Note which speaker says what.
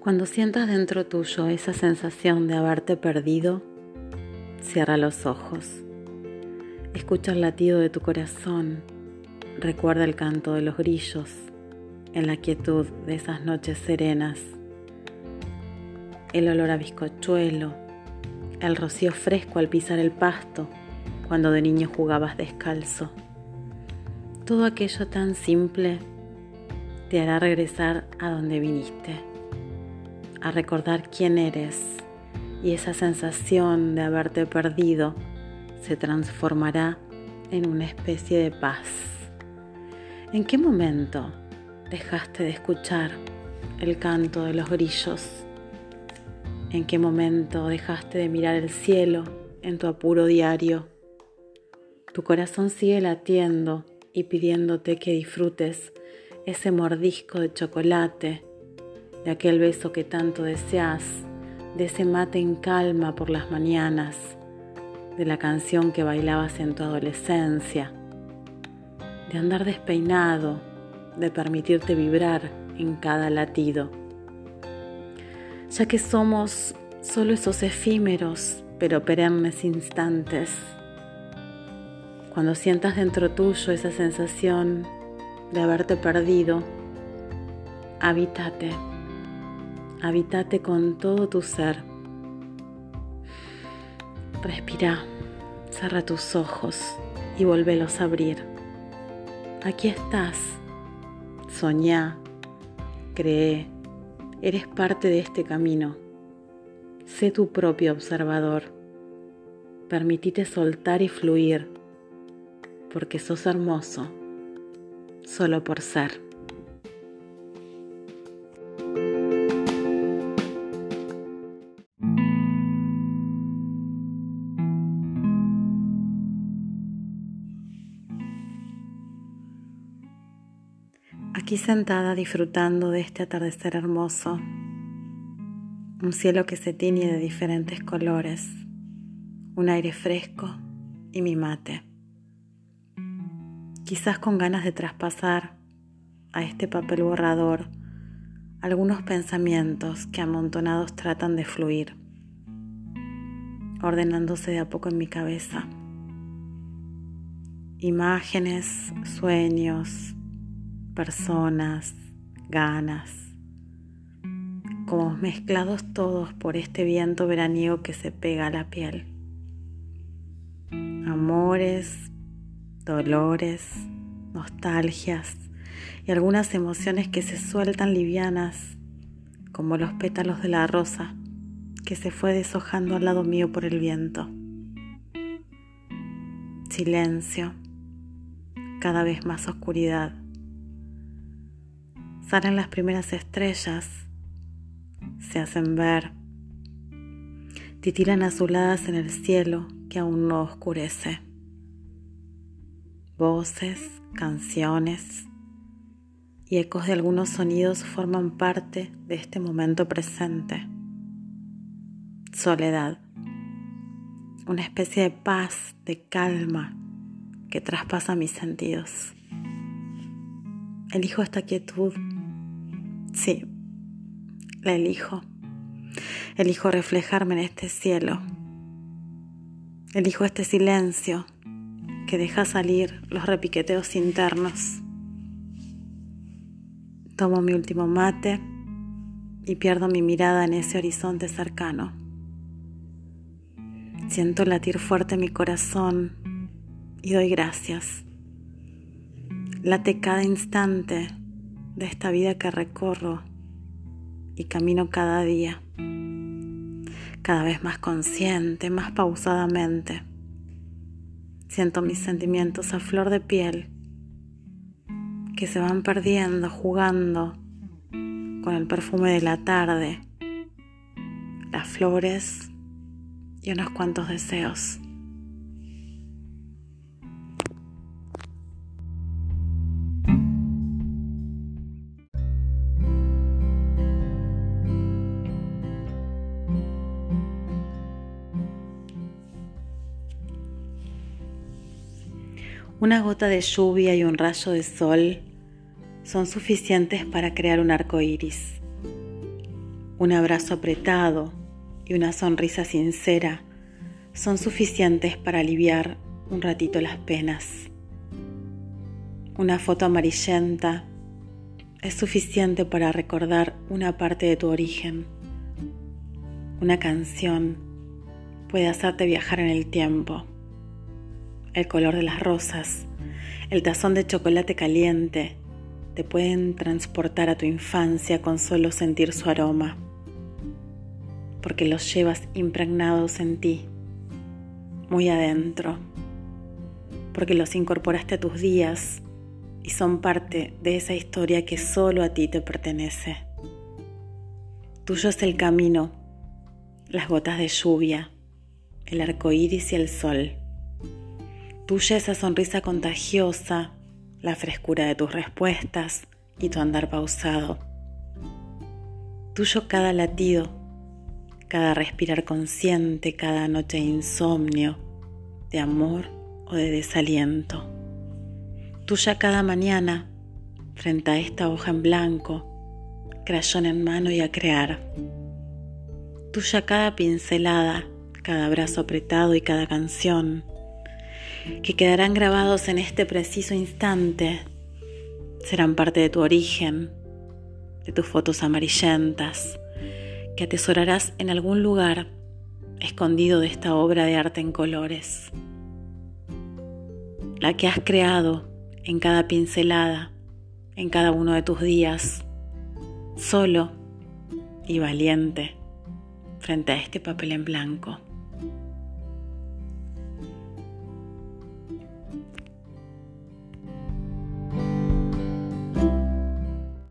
Speaker 1: Cuando sientas dentro tuyo esa sensación de haberte perdido, cierra los ojos. Escucha el latido de tu corazón. Recuerda el canto de los grillos en la quietud de esas noches serenas. El olor a bizcochuelo, el rocío fresco al pisar el pasto cuando de niño jugabas descalzo. Todo aquello tan simple te hará regresar a donde viniste a recordar quién eres y esa sensación de haberte perdido se transformará en una especie de paz. ¿En qué momento dejaste de escuchar el canto de los grillos? ¿En qué momento dejaste de mirar el cielo en tu apuro diario? Tu corazón sigue latiendo y pidiéndote que disfrutes ese mordisco de chocolate de aquel beso que tanto deseas, de ese mate en calma por las mañanas, de la canción que bailabas en tu adolescencia, de andar despeinado, de permitirte vibrar en cada latido. Ya que somos solo esos efímeros pero perennes instantes, cuando sientas dentro tuyo esa sensación de haberte perdido, habítate Habitate con todo tu ser. Respira, cierra tus ojos y volvelos a abrir. Aquí estás. Soñá, cree, eres parte de este camino. Sé tu propio observador. Permitite soltar y fluir, porque sos hermoso, solo por ser. Aquí sentada disfrutando de este atardecer hermoso, un cielo que se tiñe de diferentes colores, un aire fresco y mi mate. Quizás con ganas de traspasar a este papel borrador algunos pensamientos que amontonados tratan de fluir, ordenándose de a poco en mi cabeza. Imágenes, sueños, personas, ganas, como mezclados todos por este viento veraniego que se pega a la piel. Amores, dolores, nostalgias y algunas emociones que se sueltan livianas como los pétalos de la rosa que se fue deshojando al lado mío por el viento. Silencio, cada vez más oscuridad Salen las primeras estrellas, se hacen ver, titilan azuladas en el cielo que aún no oscurece. Voces, canciones y ecos de algunos sonidos forman parte de este momento presente. Soledad, una especie de paz, de calma que traspasa mis sentidos. Elijo esta quietud Sí, la elijo. Elijo reflejarme en este cielo. Elijo este silencio que deja salir los repiqueteos internos. Tomo mi último mate y pierdo mi mirada en ese horizonte cercano. Siento latir fuerte mi corazón y doy gracias. Late cada instante de esta vida que recorro y camino cada día, cada vez más consciente, más pausadamente. Siento mis sentimientos a flor de piel que se van perdiendo jugando con el perfume de la tarde, las flores y unos cuantos deseos. Una gota de lluvia y un rayo de sol son suficientes para crear un arco iris. un abrazo apretado y una sonrisa sincera son suficientes para aliviar un ratito las penas. Una foto amarillenta es suficiente para recordar una parte de tu origen. Una canción puede hacerte viajar en el tiempo. El color de las rosas, el tazón de chocolate caliente, te pueden transportar a tu infancia con solo sentir su aroma, porque los llevas impregnados en ti, muy adentro, porque los incorporaste a tus días y son parte de esa historia que solo a ti te pertenece. Tuyo es el camino, las gotas de lluvia, el arco iris y el sol. Tuya esa sonrisa contagiosa, la frescura de tus respuestas y tu andar pausado. Tuyo cada latido, cada respirar consciente, cada noche de insomnio, de amor o de desaliento tuya cada mañana frente a esta hoja en blanco, crayón en mano y a crear. Tuya cada pincelada, cada brazo apretado y cada canción, que quedarán grabados en este preciso instante, serán parte de tu origen, de tus fotos amarillentas, que atesorarás en algún lugar escondido de esta obra de arte en colores. La que has creado en cada pincelada, en cada uno de tus días, solo y valiente frente a este papel en blanco.